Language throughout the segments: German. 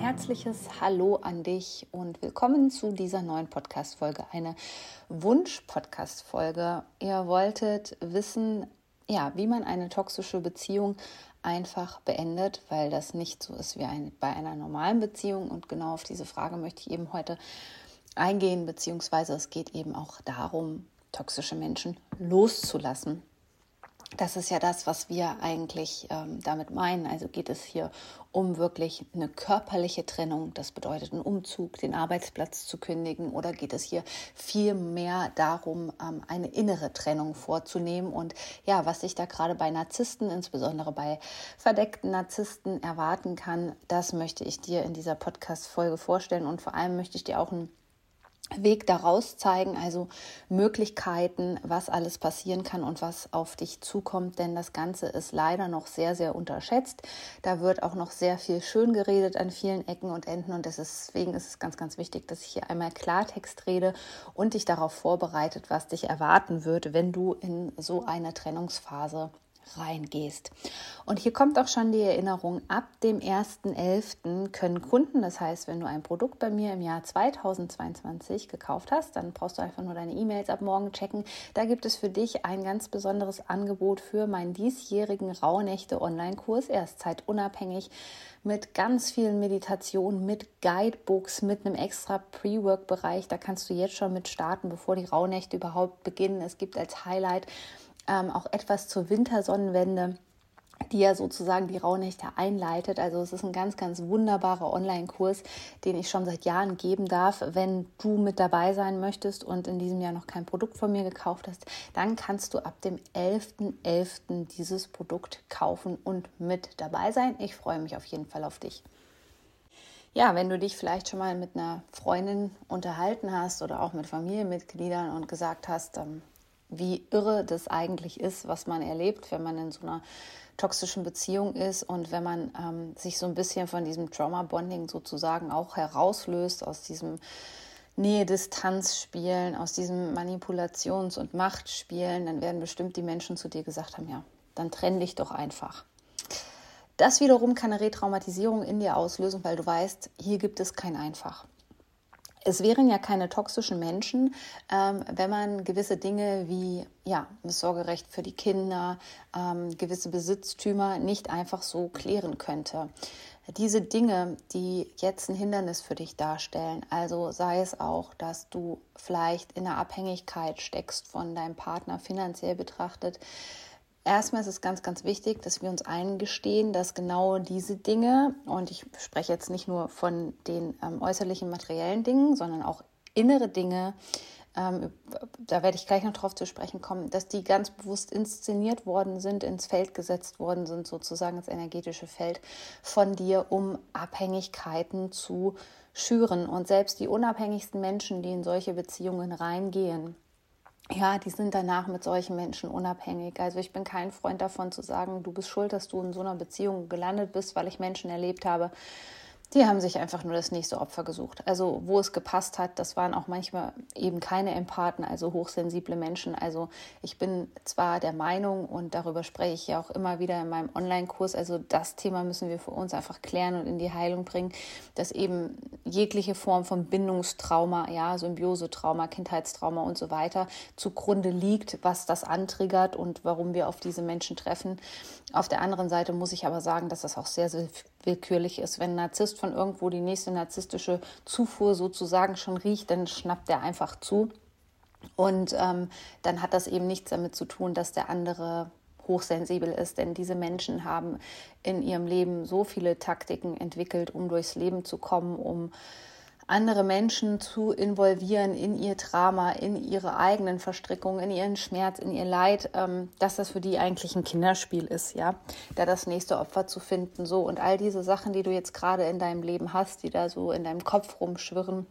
Herzliches Hallo an dich und willkommen zu dieser neuen Podcast-Folge. Eine Wunsch-Podcast-Folge. Ihr wolltet wissen, ja, wie man eine toxische Beziehung einfach beendet, weil das nicht so ist wie ein, bei einer normalen Beziehung. Und genau auf diese Frage möchte ich eben heute eingehen, beziehungsweise es geht eben auch darum, toxische Menschen loszulassen das ist ja das, was wir eigentlich ähm, damit meinen. Also geht es hier um wirklich eine körperliche Trennung. Das bedeutet einen Umzug, den Arbeitsplatz zu kündigen. Oder geht es hier viel mehr darum, ähm, eine innere Trennung vorzunehmen? Und ja, was sich da gerade bei Narzissten, insbesondere bei verdeckten Narzissten, erwarten kann, das möchte ich dir in dieser Podcast-Folge vorstellen. Und vor allem möchte ich dir auch ein Weg daraus zeigen, also Möglichkeiten, was alles passieren kann und was auf dich zukommt, denn das Ganze ist leider noch sehr, sehr unterschätzt. Da wird auch noch sehr viel schön geredet an vielen Ecken und Enden und deswegen ist es ganz, ganz wichtig, dass ich hier einmal Klartext rede und dich darauf vorbereitet, was dich erwarten wird, wenn du in so eine Trennungsphase reingehst. Und hier kommt auch schon die Erinnerung, ab dem 1.11. können Kunden, das heißt, wenn du ein Produkt bei mir im Jahr 2022 gekauft hast, dann brauchst du einfach nur deine E-Mails ab morgen checken. Da gibt es für dich ein ganz besonderes Angebot für meinen diesjährigen Rauhnächte Online-Kurs. Er ist zeitunabhängig mit ganz vielen Meditationen, mit Guidebooks, mit einem extra Pre-Work-Bereich. Da kannst du jetzt schon mit starten, bevor die Rauhnächte überhaupt beginnen. Es gibt als Highlight ähm, auch etwas zur Wintersonnenwende die ja sozusagen die Rauhnächte einleitet. Also es ist ein ganz, ganz wunderbarer Online-Kurs, den ich schon seit Jahren geben darf. Wenn du mit dabei sein möchtest und in diesem Jahr noch kein Produkt von mir gekauft hast, dann kannst du ab dem 11.11. .11. dieses Produkt kaufen und mit dabei sein. Ich freue mich auf jeden Fall auf dich. Ja, wenn du dich vielleicht schon mal mit einer Freundin unterhalten hast oder auch mit Familienmitgliedern und gesagt hast, ähm, wie irre das eigentlich ist, was man erlebt, wenn man in so einer toxischen Beziehung ist und wenn man ähm, sich so ein bisschen von diesem Trauma-Bonding sozusagen auch herauslöst, aus diesem Nähe-Distanz-Spielen, aus diesem Manipulations- und Machtspielen, dann werden bestimmt die Menschen zu dir gesagt haben, ja, dann trenn dich doch einfach. Das wiederum kann eine Retraumatisierung in dir auslösen, weil du weißt, hier gibt es kein Einfach es wären ja keine toxischen Menschen, ähm, wenn man gewisse Dinge wie ja, das Sorgerecht für die Kinder, ähm, gewisse Besitztümer nicht einfach so klären könnte. Diese Dinge, die jetzt ein Hindernis für dich darstellen, also sei es auch, dass du vielleicht in der Abhängigkeit steckst von deinem Partner finanziell betrachtet, Erstmal ist es ganz, ganz wichtig, dass wir uns eingestehen, dass genau diese Dinge, und ich spreche jetzt nicht nur von den ähm, äußerlichen materiellen Dingen, sondern auch innere Dinge, ähm, da werde ich gleich noch drauf zu sprechen kommen, dass die ganz bewusst inszeniert worden sind, ins Feld gesetzt worden sind, sozusagen ins energetische Feld von dir, um Abhängigkeiten zu schüren. Und selbst die unabhängigsten Menschen, die in solche Beziehungen reingehen, ja, die sind danach mit solchen Menschen unabhängig. Also ich bin kein Freund davon zu sagen, du bist schuld, dass du in so einer Beziehung gelandet bist, weil ich Menschen erlebt habe, die haben sich einfach nur das nächste Opfer gesucht. Also wo es gepasst hat, das waren auch manchmal eben keine Empathen, also hochsensible Menschen. Also ich bin zwar der Meinung und darüber spreche ich ja auch immer wieder in meinem Online-Kurs, also das Thema müssen wir für uns einfach klären und in die Heilung bringen, dass eben jegliche Form von Bindungstrauma, ja, Symbiosetrauma, Kindheitstrauma und so weiter zugrunde liegt, was das antriggert und warum wir auf diese Menschen treffen. Auf der anderen Seite muss ich aber sagen, dass das auch sehr, sehr willkürlich ist. Wenn ein Narzisst von irgendwo die nächste narzisstische Zufuhr sozusagen schon riecht, dann schnappt er einfach zu. Und ähm, dann hat das eben nichts damit zu tun, dass der andere hochsensibel ist, denn diese Menschen haben in ihrem Leben so viele Taktiken entwickelt, um durchs Leben zu kommen, um andere Menschen zu involvieren in ihr Drama, in ihre eigenen Verstrickungen, in ihren Schmerz, in ihr Leid, ähm, dass das für die eigentlich ein Kinderspiel ist, ja, da das nächste Opfer zu finden, so und all diese Sachen, die du jetzt gerade in deinem Leben hast, die da so in deinem Kopf rumschwirren,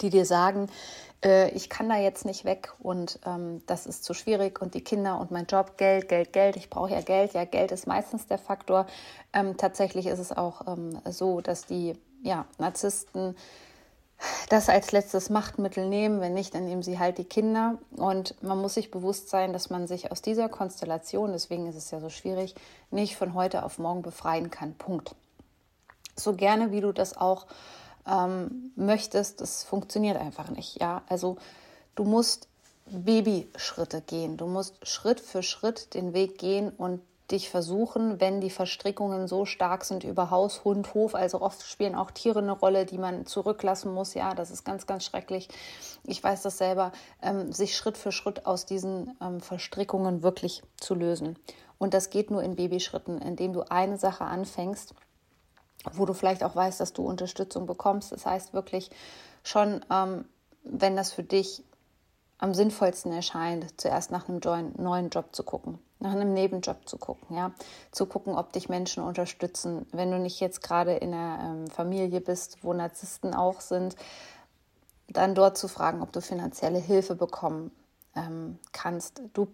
die dir sagen, äh, ich kann da jetzt nicht weg und ähm, das ist zu schwierig und die Kinder und mein Job, Geld, Geld, Geld, ich brauche ja Geld. Ja, Geld ist meistens der Faktor. Ähm, tatsächlich ist es auch ähm, so, dass die ja, Narzissten das als letztes Machtmittel nehmen. Wenn nicht, dann nehmen sie halt die Kinder. Und man muss sich bewusst sein, dass man sich aus dieser Konstellation, deswegen ist es ja so schwierig, nicht von heute auf morgen befreien kann. Punkt. So gerne, wie du das auch ähm, möchtest, das funktioniert einfach nicht. Ja, also du musst Babyschritte gehen. Du musst Schritt für Schritt den Weg gehen und dich versuchen, wenn die Verstrickungen so stark sind über Haus, Hund, Hof, also oft spielen auch Tiere eine Rolle, die man zurücklassen muss. Ja, das ist ganz, ganz schrecklich. Ich weiß das selber, ähm, sich Schritt für Schritt aus diesen ähm, Verstrickungen wirklich zu lösen. Und das geht nur in Babyschritten, indem du eine Sache anfängst wo du vielleicht auch weißt, dass du Unterstützung bekommst. Das heißt wirklich schon, ähm, wenn das für dich am sinnvollsten erscheint, zuerst nach einem neuen Job zu gucken, nach einem Nebenjob zu gucken, ja, zu gucken, ob dich Menschen unterstützen. Wenn du nicht jetzt gerade in einer ähm, Familie bist, wo Narzissten auch sind, dann dort zu fragen, ob du finanzielle Hilfe bekommen ähm, kannst. Du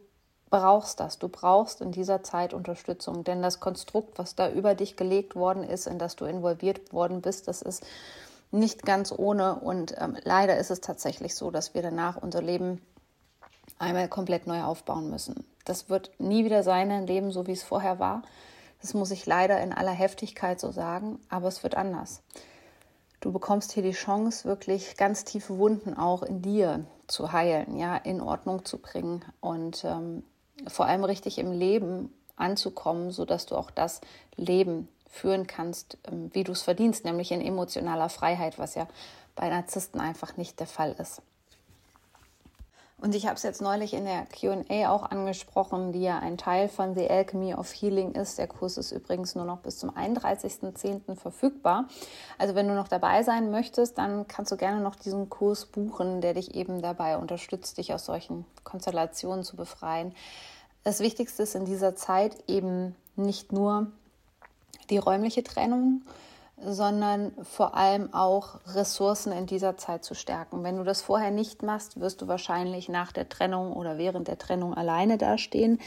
brauchst das. Du brauchst in dieser Zeit Unterstützung, denn das Konstrukt, was da über dich gelegt worden ist, in das du involviert worden bist, das ist nicht ganz ohne. Und ähm, leider ist es tatsächlich so, dass wir danach unser Leben einmal komplett neu aufbauen müssen. Das wird nie wieder sein, ein Leben so wie es vorher war. Das muss ich leider in aller Heftigkeit so sagen, aber es wird anders. Du bekommst hier die Chance, wirklich ganz tiefe Wunden auch in dir zu heilen, ja, in Ordnung zu bringen und ähm, vor allem richtig im Leben anzukommen, sodass du auch das Leben führen kannst, ähm, wie du es verdienst, nämlich in emotionaler Freiheit, was ja bei Narzissten einfach nicht der Fall ist. Und ich habe es jetzt neulich in der QA auch angesprochen, die ja ein Teil von The Alchemy of Healing ist. Der Kurs ist übrigens nur noch bis zum 31.10. verfügbar. Also wenn du noch dabei sein möchtest, dann kannst du gerne noch diesen Kurs buchen, der dich eben dabei unterstützt, dich aus solchen Konstellationen zu befreien. Das Wichtigste ist in dieser Zeit eben nicht nur die räumliche Trennung, sondern vor allem auch Ressourcen in dieser Zeit zu stärken. Wenn du das vorher nicht machst, wirst du wahrscheinlich nach der Trennung oder während der Trennung alleine dastehen.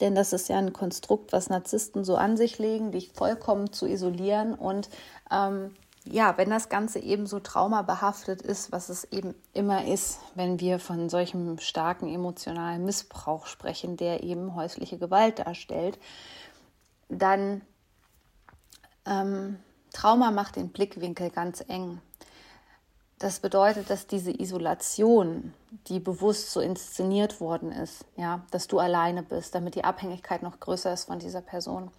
Denn das ist ja ein Konstrukt, was Narzissten so an sich legen, dich vollkommen zu isolieren. Und ähm, ja, wenn das Ganze eben so traumabehaftet ist, was es eben immer ist, wenn wir von solchem starken emotionalen Missbrauch sprechen, der eben häusliche Gewalt darstellt, dann ähm, Trauma macht den Blickwinkel ganz eng. Das bedeutet, dass diese Isolation, die bewusst so inszeniert worden ist, ja, dass du alleine bist, damit die Abhängigkeit noch größer ist von dieser Person,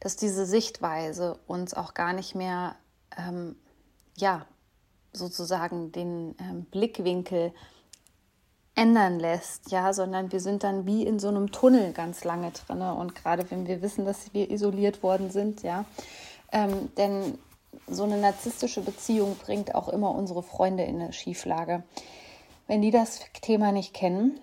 dass diese Sichtweise uns auch gar nicht mehr, ähm, ja, sozusagen den ähm, Blickwinkel ändern lässt, ja, sondern wir sind dann wie in so einem Tunnel ganz lange drin. Und gerade wenn wir wissen, dass wir isoliert worden sind, ja, ähm, denn so eine narzisstische Beziehung bringt auch immer unsere Freunde in eine Schieflage. Wenn die das Thema nicht kennen,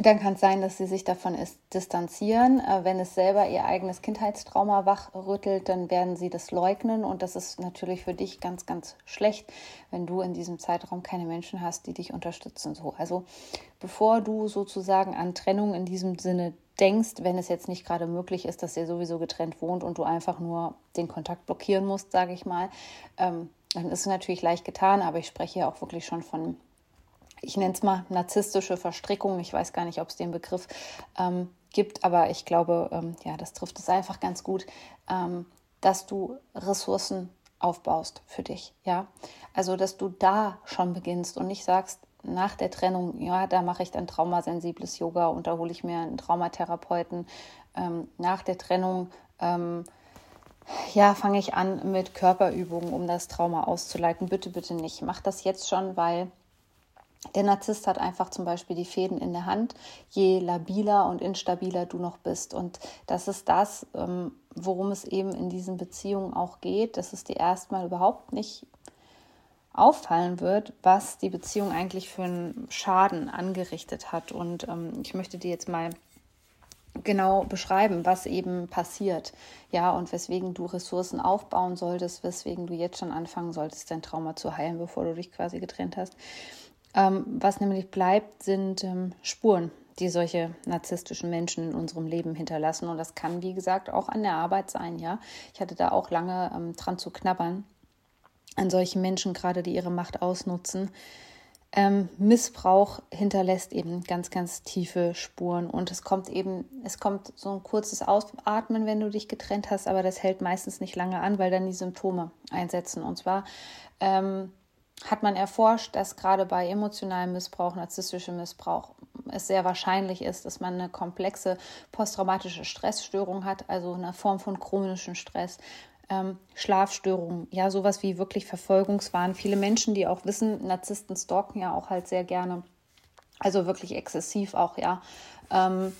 dann kann es sein, dass sie sich davon distanzieren. Äh, wenn es selber ihr eigenes Kindheitstrauma wachrüttelt, dann werden sie das leugnen. Und das ist natürlich für dich ganz, ganz schlecht, wenn du in diesem Zeitraum keine Menschen hast, die dich unterstützen. So, also bevor du sozusagen an Trennung in diesem Sinne denkst, wenn es jetzt nicht gerade möglich ist, dass ihr sowieso getrennt wohnt und du einfach nur den Kontakt blockieren musst, sage ich mal, ähm, dann ist es natürlich leicht getan, aber ich spreche hier auch wirklich schon von, ich nenne es mal narzisstische Verstrickung. Ich weiß gar nicht, ob es den Begriff ähm, gibt, aber ich glaube, ähm, ja, das trifft es einfach ganz gut, ähm, dass du Ressourcen aufbaust für dich, ja. Also, dass du da schon beginnst und nicht sagst, nach der Trennung, ja, da mache ich dann traumasensibles Yoga und da hole ich mir einen Traumatherapeuten. Ähm, nach der Trennung, ähm, ja, fange ich an mit Körperübungen, um das Trauma auszuleiten. Bitte, bitte nicht. Mach das jetzt schon, weil der Narzisst hat einfach zum Beispiel die Fäden in der Hand, je labiler und instabiler du noch bist. Und das ist das, ähm, worum es eben in diesen Beziehungen auch geht, dass es dir erstmal überhaupt nicht auffallen wird, was die Beziehung eigentlich für einen Schaden angerichtet hat. Und ähm, ich möchte dir jetzt mal genau beschreiben, was eben passiert. Ja, und weswegen du Ressourcen aufbauen solltest, weswegen du jetzt schon anfangen solltest, dein Trauma zu heilen, bevor du dich quasi getrennt hast. Ähm, was nämlich bleibt, sind ähm, Spuren, die solche narzisstischen Menschen in unserem Leben hinterlassen. Und das kann, wie gesagt, auch an der Arbeit sein. Ja, ich hatte da auch lange ähm, dran zu knabbern an solchen Menschen, gerade die ihre Macht ausnutzen. Ähm, Missbrauch hinterlässt eben ganz, ganz tiefe Spuren und es kommt eben, es kommt so ein kurzes Ausatmen, wenn du dich getrennt hast, aber das hält meistens nicht lange an, weil dann die Symptome einsetzen. Und zwar ähm, hat man erforscht, dass gerade bei emotionalem Missbrauch, narzisstischem Missbrauch, es sehr wahrscheinlich ist, dass man eine komplexe posttraumatische Stressstörung hat, also eine Form von chronischem Stress, ähm, Schlafstörungen, ja, sowas wie wirklich Verfolgungswahn. Viele Menschen, die auch wissen, Narzissten stalken ja auch halt sehr gerne. Also wirklich exzessiv auch, ja. Ähm,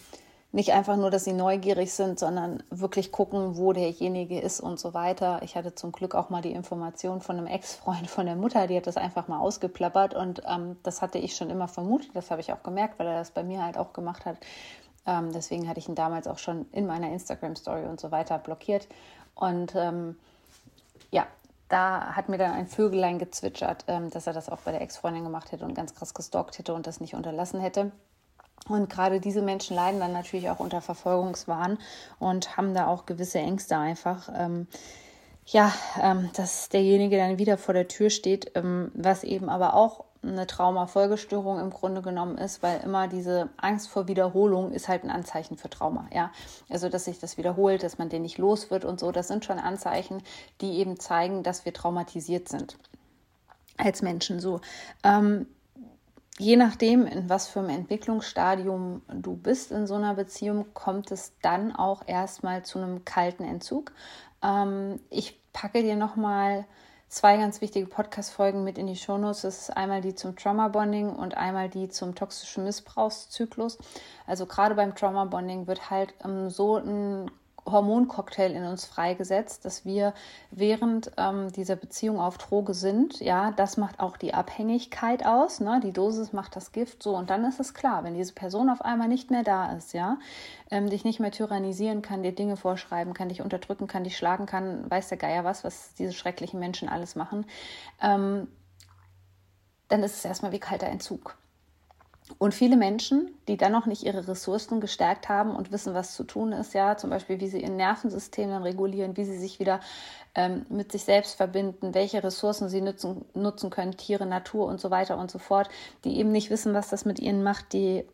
nicht einfach nur, dass sie neugierig sind, sondern wirklich gucken, wo derjenige ist und so weiter. Ich hatte zum Glück auch mal die Information von einem Ex-Freund von der Mutter, die hat das einfach mal ausgeplappert und ähm, das hatte ich schon immer vermutet. Das habe ich auch gemerkt, weil er das bei mir halt auch gemacht hat. Ähm, deswegen hatte ich ihn damals auch schon in meiner Instagram-Story und so weiter blockiert. Und ähm, ja, da hat mir dann ein Vögelein gezwitschert, ähm, dass er das auch bei der Ex-Freundin gemacht hätte und ganz krass gestalkt hätte und das nicht unterlassen hätte. Und gerade diese Menschen leiden dann natürlich auch unter Verfolgungswahn und haben da auch gewisse Ängste einfach. Ähm, ja, ähm, dass derjenige dann wieder vor der Tür steht, ähm, was eben aber auch eine Traumafolgestörung im Grunde genommen ist, weil immer diese Angst vor Wiederholung ist halt ein Anzeichen für Trauma, ja. Also, dass sich das wiederholt, dass man den nicht los wird und so, das sind schon Anzeichen, die eben zeigen, dass wir traumatisiert sind als Menschen so. Ähm, je nachdem, in was für einem Entwicklungsstadium du bist in so einer Beziehung, kommt es dann auch erstmal zu einem kalten Entzug. Ähm, ich packe dir nochmal mal zwei ganz wichtige Podcast-Folgen mit in die Shownotes. Das ist einmal die zum Trauma-Bonding und einmal die zum toxischen Missbrauchszyklus. Also gerade beim Trauma-Bonding wird halt ähm, so ein Hormoncocktail in uns freigesetzt, dass wir während ähm, dieser Beziehung auf Droge sind. Ja, das macht auch die Abhängigkeit aus. Ne? Die Dosis macht das Gift so. Und dann ist es klar, wenn diese Person auf einmal nicht mehr da ist, ja, ähm, dich nicht mehr tyrannisieren kann, dir Dinge vorschreiben kann, dich unterdrücken kann, dich schlagen kann, weiß der Geier was, was diese schrecklichen Menschen alles machen, ähm, dann ist es erstmal wie kalter Entzug. Und viele Menschen, die dann noch nicht ihre Ressourcen gestärkt haben und wissen, was zu tun ist, ja, zum Beispiel, wie sie ihr Nervensystem dann regulieren, wie sie sich wieder ähm, mit sich selbst verbinden, welche Ressourcen sie nutzen, nutzen können, Tiere, Natur und so weiter und so fort, die eben nicht wissen, was das mit ihnen macht, die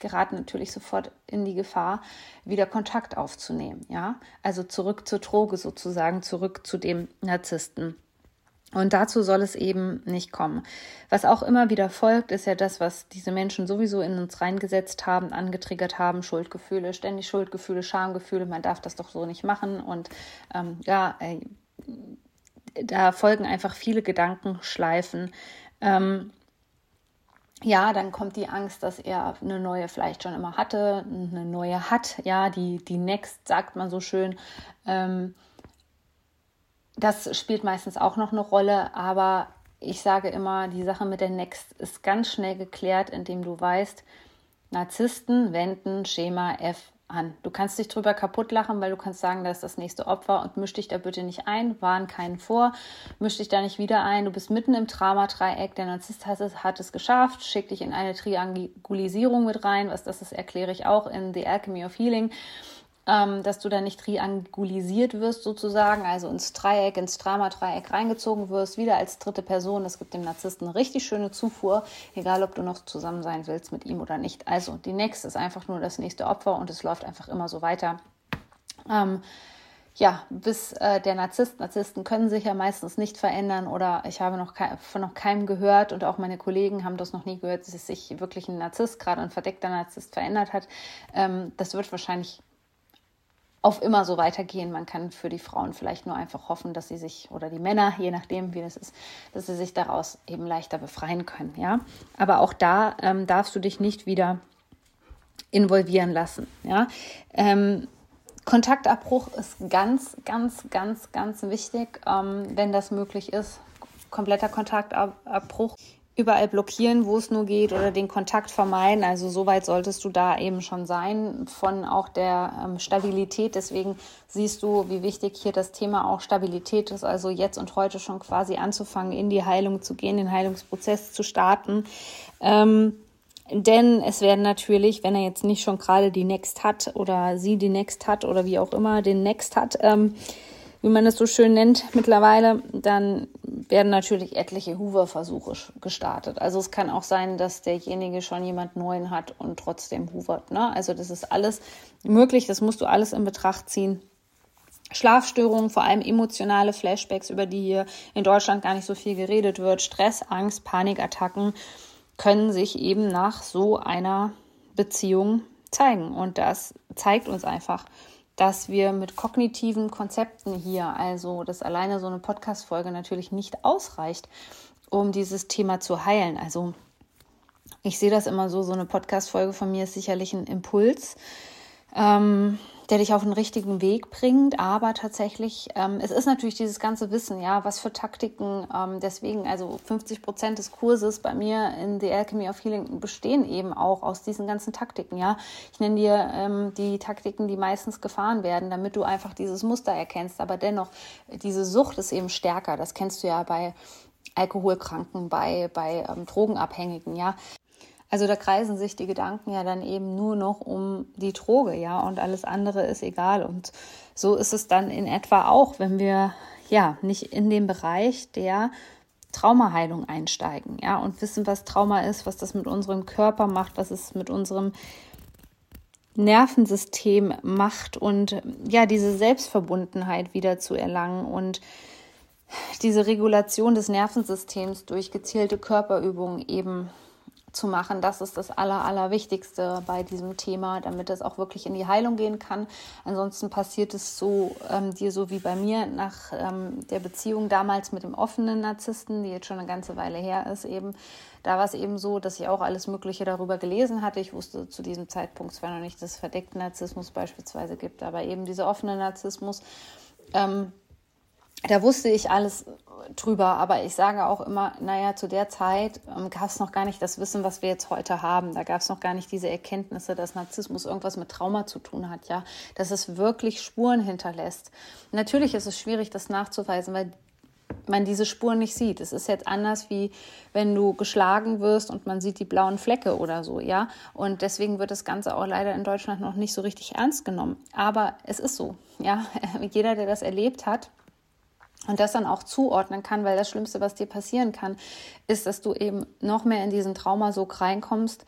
geraten natürlich sofort in die Gefahr, wieder Kontakt aufzunehmen, ja, also zurück zur Droge sozusagen, zurück zu dem Narzissten. Und dazu soll es eben nicht kommen. Was auch immer wieder folgt, ist ja das, was diese Menschen sowieso in uns reingesetzt haben, angetriggert haben, Schuldgefühle, ständig Schuldgefühle, Schamgefühle, man darf das doch so nicht machen. Und ähm, ja, äh, da folgen einfach viele Gedankenschleifen. Ähm, ja, dann kommt die Angst, dass er eine neue vielleicht schon immer hatte, eine neue hat, ja, die, die Next, sagt man so schön. Ähm, das spielt meistens auch noch eine Rolle, aber ich sage immer, die Sache mit der Next ist ganz schnell geklärt, indem du weißt, Narzissten wenden Schema F an. Du kannst dich drüber kaputt lachen, weil du kannst sagen, das ist das nächste Opfer und misch dich da bitte nicht ein, warn keinen vor, misch dich da nicht wieder ein. Du bist mitten im Drama-Dreieck, der Narzisst hat es, hat es geschafft, schickt dich in eine Triangulisierung mit rein, was das ist, erkläre ich auch in The Alchemy of Healing ähm, dass du da nicht triangulisiert wirst sozusagen, also ins Dreieck, ins Drama-Dreieck reingezogen wirst, wieder als dritte Person. Das gibt dem Narzissten eine richtig schöne Zufuhr, egal ob du noch zusammen sein willst mit ihm oder nicht. Also die nächste ist einfach nur das nächste Opfer und es läuft einfach immer so weiter. Ähm, ja, bis äh, der Narzisst, Narzissten können sich ja meistens nicht verändern oder ich habe noch von noch keinem gehört und auch meine Kollegen haben das noch nie gehört, dass sich wirklich ein Narzisst, gerade ein verdeckter Narzisst verändert hat. Ähm, das wird wahrscheinlich auf immer so weitergehen. Man kann für die Frauen vielleicht nur einfach hoffen, dass sie sich, oder die Männer, je nachdem, wie das ist, dass sie sich daraus eben leichter befreien können. Ja? Aber auch da ähm, darfst du dich nicht wieder involvieren lassen. Ja? Ähm, Kontaktabbruch ist ganz, ganz, ganz, ganz wichtig, ähm, wenn das möglich ist. Kompletter Kontaktabbruch überall blockieren, wo es nur geht oder den Kontakt vermeiden. Also soweit solltest du da eben schon sein von auch der ähm, Stabilität. Deswegen siehst du, wie wichtig hier das Thema auch Stabilität ist. Also jetzt und heute schon quasi anzufangen, in die Heilung zu gehen, den Heilungsprozess zu starten. Ähm, denn es werden natürlich, wenn er jetzt nicht schon gerade die Next hat oder sie die Next hat oder wie auch immer den Next hat, ähm, wie man es so schön nennt mittlerweile, dann werden natürlich etliche Hoover-Versuche gestartet. Also es kann auch sein, dass derjenige schon jemand Neuen hat und trotzdem hoovert. Ne? Also das ist alles möglich, das musst du alles in Betracht ziehen. Schlafstörungen, vor allem emotionale Flashbacks, über die hier in Deutschland gar nicht so viel geredet wird, Stress, Angst, Panikattacken können sich eben nach so einer Beziehung zeigen. Und das zeigt uns einfach, dass wir mit kognitiven Konzepten hier, also dass alleine so eine Podcast-Folge natürlich nicht ausreicht, um dieses Thema zu heilen. Also ich sehe das immer so, so eine Podcast-Folge von mir ist sicherlich ein Impuls. Ähm, der dich auf den richtigen Weg bringt. Aber tatsächlich, ähm, es ist natürlich dieses ganze Wissen, ja, was für Taktiken. Ähm, deswegen, also 50 Prozent des Kurses bei mir in The Alchemy of Healing bestehen eben auch aus diesen ganzen Taktiken, ja. Ich nenne dir ähm, die Taktiken, die meistens gefahren werden, damit du einfach dieses Muster erkennst. Aber dennoch, diese Sucht ist eben stärker. Das kennst du ja bei Alkoholkranken, bei, bei ähm, Drogenabhängigen, ja. Also da kreisen sich die Gedanken ja dann eben nur noch um die Droge, ja, und alles andere ist egal. Und so ist es dann in etwa auch, wenn wir ja nicht in den Bereich der Traumaheilung einsteigen, ja, und wissen, was Trauma ist, was das mit unserem Körper macht, was es mit unserem Nervensystem macht und ja, diese Selbstverbundenheit wieder zu erlangen und diese Regulation des Nervensystems durch gezielte Körperübungen eben zu machen. Das ist das Aller, Allerwichtigste bei diesem Thema, damit es auch wirklich in die Heilung gehen kann. Ansonsten passiert es so ähm, dir so wie bei mir nach ähm, der Beziehung damals mit dem offenen Narzissten, die jetzt schon eine ganze Weile her ist, eben. Da war es eben so, dass ich auch alles Mögliche darüber gelesen hatte. Ich wusste zu diesem Zeitpunkt zwar noch nicht, dass es verdeckten Narzissmus beispielsweise gibt, aber eben dieser offene Narzissmus. Ähm, da wusste ich alles drüber, aber ich sage auch immer, naja, zu der Zeit ähm, gab es noch gar nicht das Wissen, was wir jetzt heute haben. Da gab es noch gar nicht diese Erkenntnisse, dass Narzissmus irgendwas mit Trauma zu tun hat, ja, dass es wirklich Spuren hinterlässt. Natürlich ist es schwierig, das nachzuweisen, weil man diese Spuren nicht sieht. Es ist jetzt anders, wie wenn du geschlagen wirst und man sieht die blauen Flecke oder so, ja. Und deswegen wird das Ganze auch leider in Deutschland noch nicht so richtig ernst genommen. Aber es ist so, ja. Jeder, der das erlebt hat, und das dann auch zuordnen kann, weil das Schlimmste, was dir passieren kann, ist, dass du eben noch mehr in diesen Traumasog reinkommst,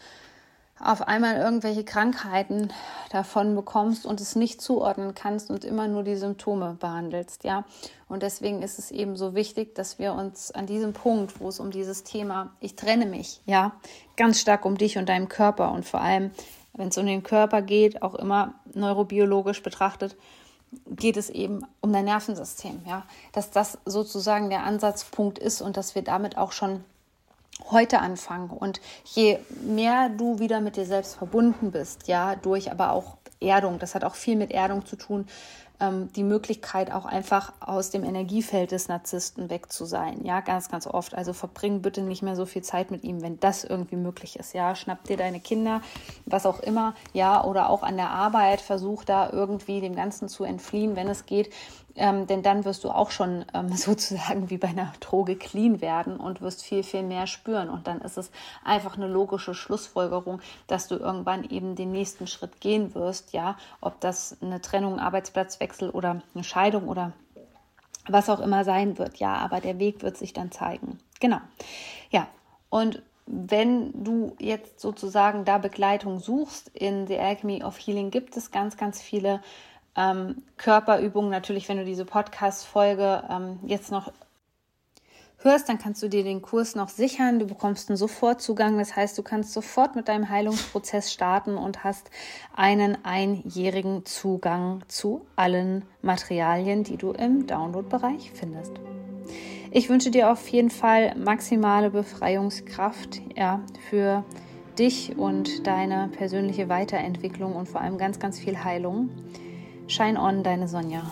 auf einmal irgendwelche Krankheiten davon bekommst und es nicht zuordnen kannst und immer nur die Symptome behandelst, ja. Und deswegen ist es eben so wichtig, dass wir uns an diesem Punkt, wo es um dieses Thema, ich trenne mich, ja, ganz stark um dich und deinem Körper und vor allem, wenn es um den Körper geht, auch immer neurobiologisch betrachtet, geht es eben um dein Nervensystem, ja, dass das sozusagen der Ansatzpunkt ist und dass wir damit auch schon heute anfangen. Und je mehr du wieder mit dir selbst verbunden bist, ja, durch aber auch Erdung, das hat auch viel mit Erdung zu tun, ähm, die Möglichkeit auch einfach aus dem Energiefeld des Narzissten weg zu sein. Ja, ganz, ganz oft. Also verbring bitte nicht mehr so viel Zeit mit ihm, wenn das irgendwie möglich ist. Ja, schnapp dir deine Kinder, was auch immer. Ja, oder auch an der Arbeit, versuch da irgendwie dem Ganzen zu entfliehen, wenn es geht. Ähm, denn dann wirst du auch schon ähm, sozusagen wie bei einer Droge clean werden und wirst viel, viel mehr spüren. Und dann ist es einfach eine logische Schlussfolgerung, dass du irgendwann eben den nächsten Schritt gehen wirst. Ja, ob das eine Trennung, Arbeitsplatzwechsel oder eine Scheidung oder was auch immer sein wird. Ja, aber der Weg wird sich dann zeigen. Genau. Ja, und wenn du jetzt sozusagen da Begleitung suchst, in The Alchemy of Healing gibt es ganz, ganz viele ähm, Körperübungen. Natürlich, wenn du diese Podcast-Folge ähm, jetzt noch hörst, dann kannst du dir den Kurs noch sichern. Du bekommst einen Sofortzugang. Das heißt, du kannst sofort mit deinem Heilungsprozess starten und hast einen einjährigen Zugang zu allen Materialien, die du im Download-Bereich findest. Ich wünsche dir auf jeden Fall maximale Befreiungskraft ja, für dich und deine persönliche Weiterentwicklung und vor allem ganz, ganz viel Heilung. Shine on, deine Sonja.